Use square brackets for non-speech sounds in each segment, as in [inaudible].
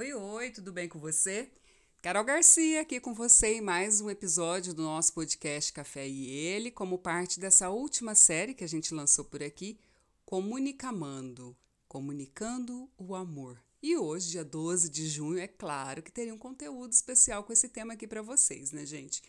Oi, oi, tudo bem com você? Carol Garcia aqui com você em mais um episódio do nosso podcast Café e Ele, como parte dessa última série que a gente lançou por aqui, Comunicamando, Comunicando o Amor. E hoje, dia 12 de junho, é claro que teria um conteúdo especial com esse tema aqui para vocês, né, gente?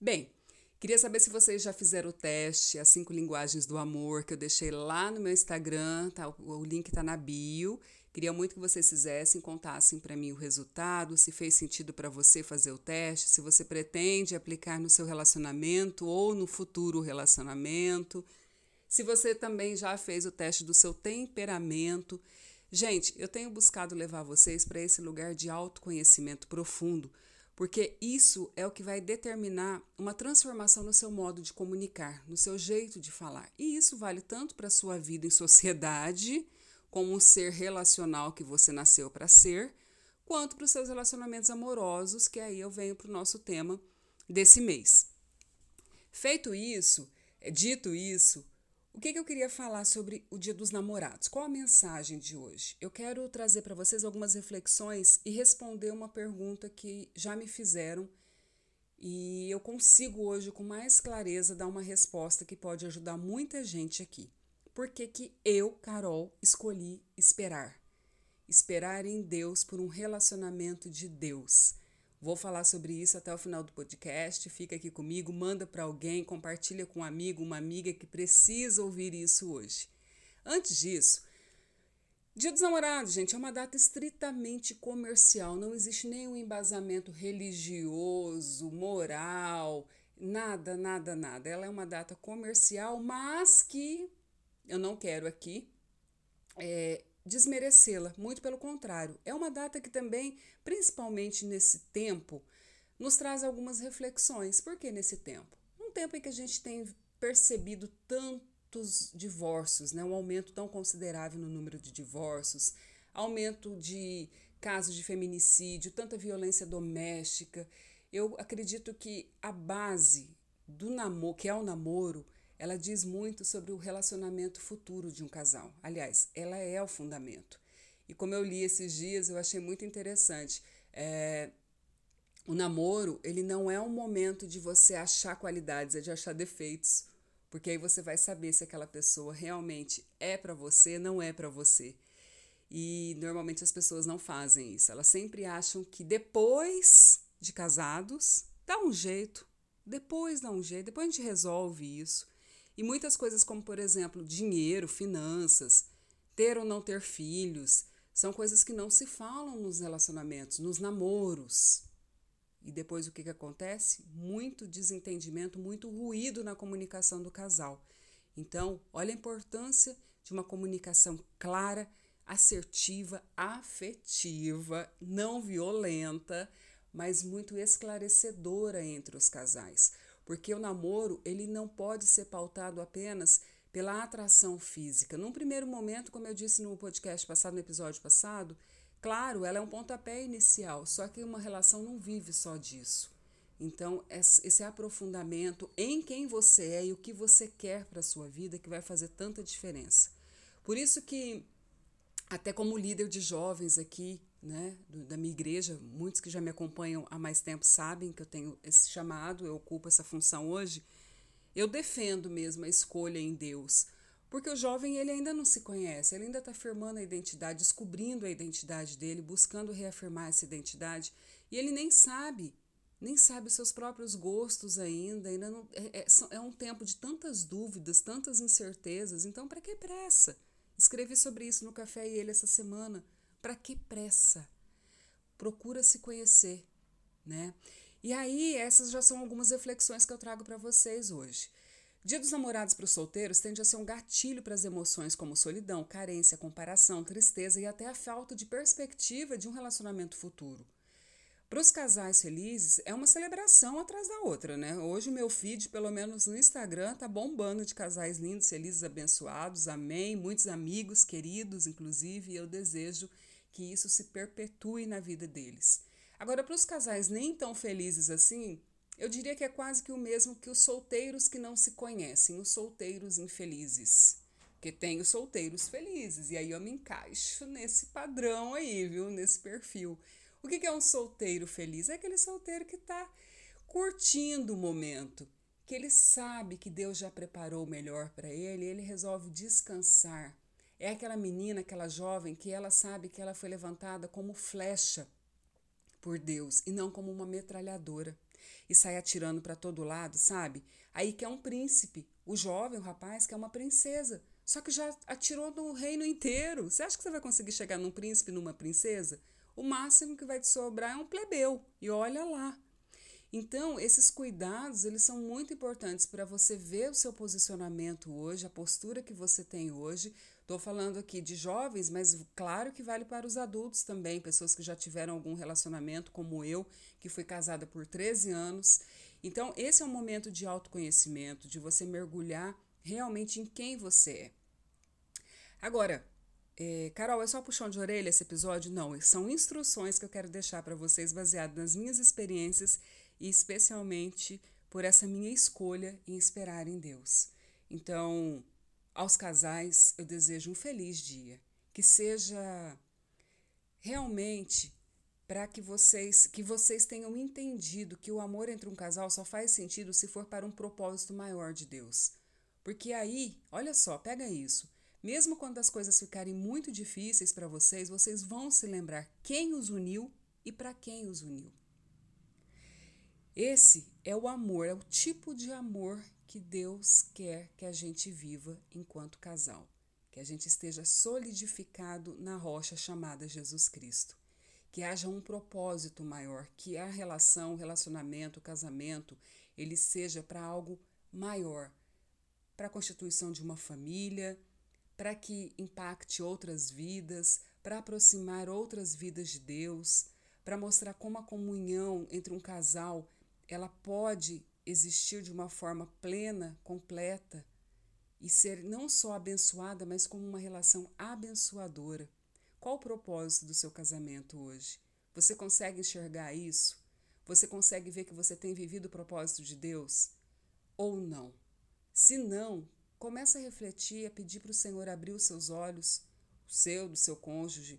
Bem, queria saber se vocês já fizeram o teste, as cinco linguagens do amor, que eu deixei lá no meu Instagram, tá? O link tá na bio. Queria muito que vocês fizessem, contassem para mim o resultado, se fez sentido para você fazer o teste, se você pretende aplicar no seu relacionamento ou no futuro relacionamento, se você também já fez o teste do seu temperamento. Gente, eu tenho buscado levar vocês para esse lugar de autoconhecimento profundo, porque isso é o que vai determinar uma transformação no seu modo de comunicar, no seu jeito de falar. E isso vale tanto para a sua vida em sociedade, como um ser relacional que você nasceu para ser, quanto para os seus relacionamentos amorosos, que aí eu venho para o nosso tema desse mês. Feito isso, é, dito isso, o que, que, eu queria falar sobre o Dia dos Namorados? Qual a mensagem de hoje? Eu quero trazer para vocês algumas reflexões e responder uma pergunta que já me fizeram e eu consigo hoje, com mais clareza, dar uma resposta que pode ajudar muita gente aqui por que, que eu, Carol, escolhi esperar. Esperar em Deus por um relacionamento de Deus. Vou falar sobre isso até o final do podcast. Fica aqui comigo, manda para alguém, compartilha com um amigo, uma amiga que precisa ouvir isso hoje. Antes disso, Dia dos Namorados, gente, é uma data estritamente comercial, não existe nenhum embasamento religioso, moral, nada, nada, nada. Ela é uma data comercial, mas que eu não quero aqui é, desmerecê-la, muito pelo contrário. É uma data que também, principalmente nesse tempo, nos traz algumas reflexões. Por que nesse tempo? Um tempo em que a gente tem percebido tantos divórcios, né? um aumento tão considerável no número de divórcios, aumento de casos de feminicídio, tanta violência doméstica. Eu acredito que a base do namoro, que é o namoro, ela diz muito sobre o relacionamento futuro de um casal. Aliás, ela é o fundamento. E como eu li esses dias, eu achei muito interessante. É, o namoro, ele não é um momento de você achar qualidades, é de achar defeitos. Porque aí você vai saber se aquela pessoa realmente é para você, não é para você. E normalmente as pessoas não fazem isso. Elas sempre acham que depois de casados, dá um jeito. Depois dá um jeito, depois a gente resolve isso. E muitas coisas, como por exemplo, dinheiro, finanças, ter ou não ter filhos, são coisas que não se falam nos relacionamentos, nos namoros. E depois o que, que acontece? Muito desentendimento, muito ruído na comunicação do casal. Então, olha a importância de uma comunicação clara, assertiva, afetiva, não violenta, mas muito esclarecedora entre os casais porque o namoro ele não pode ser pautado apenas pela atração física. Num primeiro momento, como eu disse no podcast passado, no episódio passado, claro, ela é um pontapé inicial, só que uma relação não vive só disso. Então, esse aprofundamento em quem você é e o que você quer para a sua vida que vai fazer tanta diferença. Por isso que, até como líder de jovens aqui, né, da minha igreja, muitos que já me acompanham há mais tempo sabem que eu tenho esse chamado, eu ocupo essa função hoje. Eu defendo mesmo a escolha em Deus, porque o jovem ele ainda não se conhece, ele ainda está afirmando a identidade, descobrindo a identidade dele, buscando reafirmar essa identidade, e ele nem sabe, nem sabe os seus próprios gostos ainda, ainda não, é, é, é um tempo de tantas dúvidas, tantas incertezas, então para que pressa? Escrevi sobre isso no Café e Ele essa semana. Para que pressa? Procura se conhecer, né? E aí, essas já são algumas reflexões que eu trago para vocês hoje. Dia dos namorados para os solteiros tende a ser um gatilho para as emoções como solidão, carência, comparação, tristeza e até a falta de perspectiva de um relacionamento futuro. Para os casais felizes, é uma celebração atrás da outra, né? Hoje o meu feed, pelo menos no Instagram, tá bombando de casais lindos, felizes, abençoados. Amém. Muitos amigos, queridos, inclusive, eu desejo que isso se perpetue na vida deles. Agora, para os casais nem tão felizes assim, eu diria que é quase que o mesmo que os solteiros que não se conhecem, os solteiros infelizes. Porque tem os solteiros felizes. E aí eu me encaixo nesse padrão aí, viu? Nesse perfil. O que é um solteiro feliz? É aquele solteiro que está curtindo o momento, que ele sabe que Deus já preparou o melhor para ele, e ele resolve descansar. É aquela menina, aquela jovem que ela sabe que ela foi levantada como flecha por Deus e não como uma metralhadora e sai atirando para todo lado, sabe? Aí quer um príncipe, o jovem, o rapaz, quer uma princesa, só que já atirou no reino inteiro. Você acha que você vai conseguir chegar num príncipe, numa princesa? O máximo que vai te sobrar é um plebeu. E olha lá. Então, esses cuidados, eles são muito importantes para você ver o seu posicionamento hoje, a postura que você tem hoje. Estou falando aqui de jovens, mas claro que vale para os adultos também, pessoas que já tiveram algum relacionamento, como eu, que fui casada por 13 anos. Então, esse é um momento de autoconhecimento, de você mergulhar realmente em quem você é. Agora, é, Carol, é só puxão de orelha esse episódio? Não, são instruções que eu quero deixar para vocês baseadas nas minhas experiências e especialmente por essa minha escolha em esperar em Deus. Então, aos casais, eu desejo um feliz dia, que seja realmente para que vocês que vocês tenham entendido que o amor entre um casal só faz sentido se for para um propósito maior de Deus. Porque aí, olha só, pega isso. Mesmo quando as coisas ficarem muito difíceis para vocês, vocês vão se lembrar quem os uniu e para quem os uniu. Esse é o amor, é o tipo de amor que Deus quer que a gente viva enquanto casal, que a gente esteja solidificado na rocha chamada Jesus Cristo, que haja um propósito maior, que a relação, o relacionamento, o casamento, ele seja para algo maior, para a constituição de uma família, para que impacte outras vidas, para aproximar outras vidas de Deus, para mostrar como a comunhão entre um casal ela pode existir de uma forma plena, completa e ser não só abençoada, mas como uma relação abençoadora. Qual o propósito do seu casamento hoje? Você consegue enxergar isso? Você consegue ver que você tem vivido o propósito de Deus? Ou não? Se não, Começa a refletir, a pedir para o Senhor abrir os seus olhos, o seu, do seu cônjuge,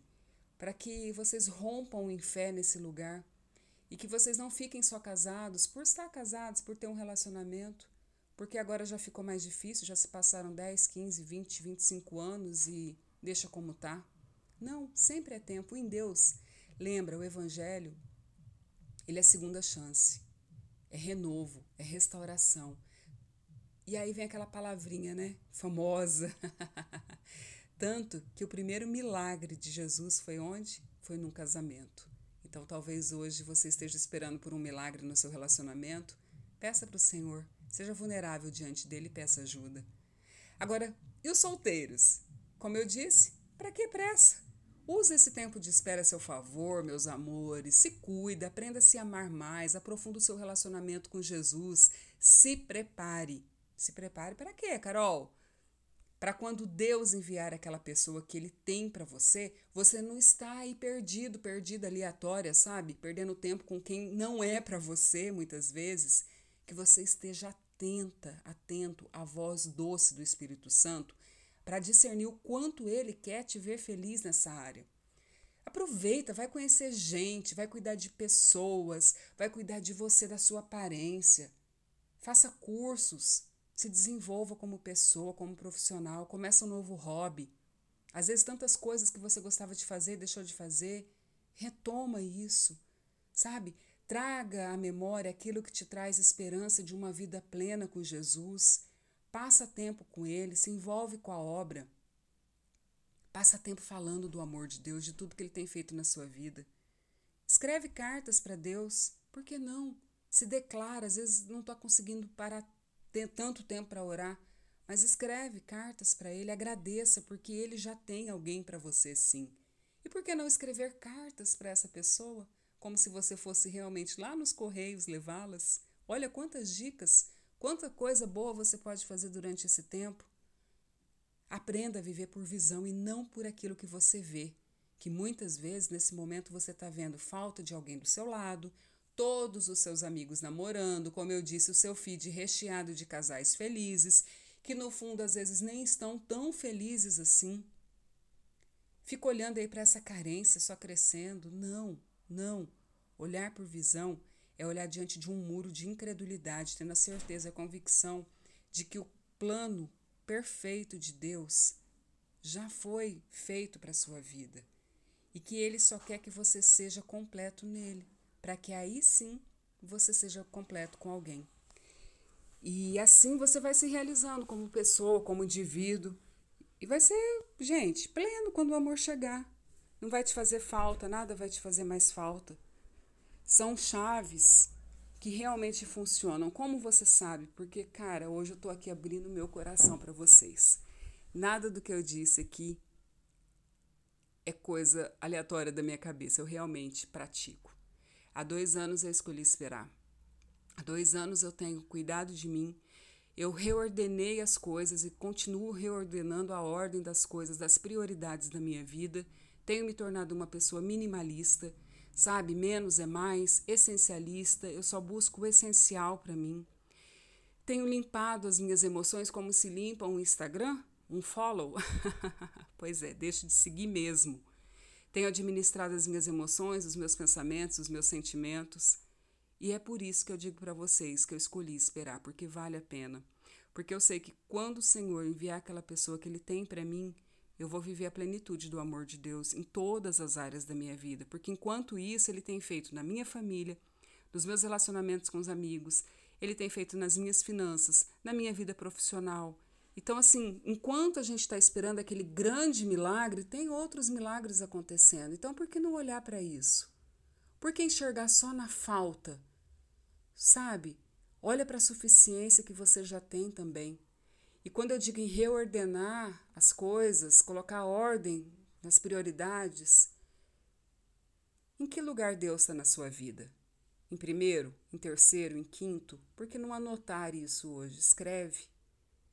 para que vocês rompam em fé nesse lugar e que vocês não fiquem só casados por estar casados, por ter um relacionamento, porque agora já ficou mais difícil, já se passaram 10, 15, 20, 25 anos e deixa como tá. Não, sempre é tempo em Deus. Lembra, o evangelho, ele é segunda chance. É renovo, é restauração. E aí vem aquela palavrinha, né? Famosa. [laughs] Tanto que o primeiro milagre de Jesus foi onde? Foi num casamento. Então talvez hoje você esteja esperando por um milagre no seu relacionamento. Peça para o Senhor. Seja vulnerável diante dele e peça ajuda. Agora, e os solteiros? Como eu disse, para que pressa? Use esse tempo de espera a seu favor, meus amores. Se cuida, aprenda a se amar mais, aprofunda o seu relacionamento com Jesus. Se prepare se prepare para quê, Carol? Para quando Deus enviar aquela pessoa que ele tem para você, você não está aí perdido, perdida aleatória, sabe? Perdendo tempo com quem não é para você, muitas vezes. Que você esteja atenta, atento à voz doce do Espírito Santo para discernir o quanto ele quer te ver feliz nessa área. Aproveita, vai conhecer gente, vai cuidar de pessoas, vai cuidar de você, da sua aparência. Faça cursos, se desenvolva como pessoa, como profissional, começa um novo hobby. Às vezes tantas coisas que você gostava de fazer, deixou de fazer, retoma isso. Sabe? Traga à memória aquilo que te traz esperança de uma vida plena com Jesus. Passa tempo com ele, se envolve com a obra. Passa tempo falando do amor de Deus, de tudo que ele tem feito na sua vida. Escreve cartas para Deus, por que não? Se declara, às vezes não está conseguindo parar ter tanto tempo para orar, mas escreve cartas para ele, agradeça, porque ele já tem alguém para você sim. E por que não escrever cartas para essa pessoa, como se você fosse realmente lá nos correios levá-las? Olha quantas dicas, quanta coisa boa você pode fazer durante esse tempo. Aprenda a viver por visão e não por aquilo que você vê, que muitas vezes nesse momento você está vendo falta de alguém do seu lado, todos os seus amigos namorando, como eu disse, o seu feed recheado de casais felizes, que no fundo às vezes nem estão tão felizes assim. Fica olhando aí para essa carência só crescendo. Não, não. Olhar por visão é olhar diante de um muro de incredulidade, tendo a certeza, a convicção de que o plano perfeito de Deus já foi feito para a sua vida e que Ele só quer que você seja completo nele, para que aí sim você seja completo com alguém. E assim você vai se realizando como pessoa, como indivíduo. E vai ser, gente, pleno quando o amor chegar. Não vai te fazer falta, nada vai te fazer mais falta. São chaves que realmente funcionam. Como você sabe? Porque, cara, hoje eu tô aqui abrindo meu coração para vocês. Nada do que eu disse aqui é coisa aleatória da minha cabeça. Eu realmente pratico. Há dois anos eu escolhi esperar. Há dois anos eu tenho cuidado de mim. Eu reordenei as coisas e continuo reordenando a ordem das coisas, das prioridades da minha vida. Tenho me tornado uma pessoa minimalista, sabe? Menos é mais, essencialista. Eu só busco o essencial para mim. Tenho limpado as minhas emoções como se limpa um Instagram, um follow. [laughs] pois é, deixo de seguir mesmo. Tenho administrado as minhas emoções, os meus pensamentos, os meus sentimentos. E é por isso que eu digo para vocês que eu escolhi esperar, porque vale a pena. Porque eu sei que quando o Senhor enviar aquela pessoa que Ele tem para mim, eu vou viver a plenitude do amor de Deus em todas as áreas da minha vida. Porque enquanto isso, Ele tem feito na minha família, nos meus relacionamentos com os amigos, Ele tem feito nas minhas finanças, na minha vida profissional. Então, assim, enquanto a gente está esperando aquele grande milagre, tem outros milagres acontecendo. Então, por que não olhar para isso? Por que enxergar só na falta? Sabe? Olha para a suficiência que você já tem também. E quando eu digo em reordenar as coisas, colocar ordem nas prioridades, em que lugar Deus está na sua vida? Em primeiro, em terceiro, em quinto? Por que não anotar isso hoje? Escreve.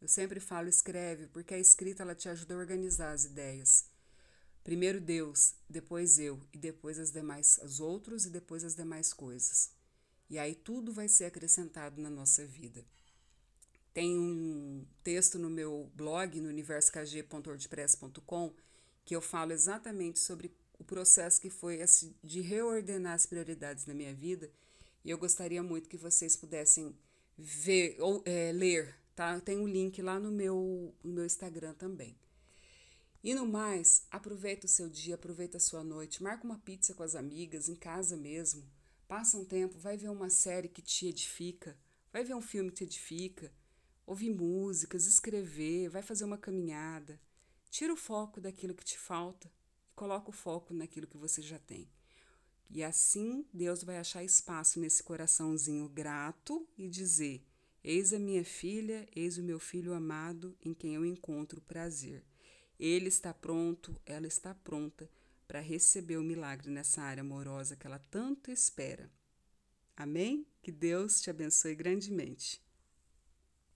Eu sempre falo escreve, porque a escrita ela te ajuda a organizar as ideias. Primeiro Deus, depois eu, e depois as demais, os outros e depois as demais coisas. E aí tudo vai ser acrescentado na nossa vida. Tem um texto no meu blog, no universokg.wordpress.com, que eu falo exatamente sobre o processo que foi esse de reordenar as prioridades na minha vida. E eu gostaria muito que vocês pudessem ver ou é, ler, tá? Tem um link lá no meu, no meu Instagram também. E no mais, aproveita o seu dia, aproveita a sua noite, marca uma pizza com as amigas, em casa mesmo. Passa um tempo, vai ver uma série que te edifica, vai ver um filme que te edifica, ouvir músicas, escrever, vai fazer uma caminhada. Tira o foco daquilo que te falta e coloca o foco naquilo que você já tem. E assim Deus vai achar espaço nesse coraçãozinho grato e dizer: Eis a minha filha, eis o meu filho amado, em quem eu encontro prazer. Ele está pronto, ela está pronta para receber o milagre nessa área amorosa que ela tanto espera. Amém? Que Deus te abençoe grandemente.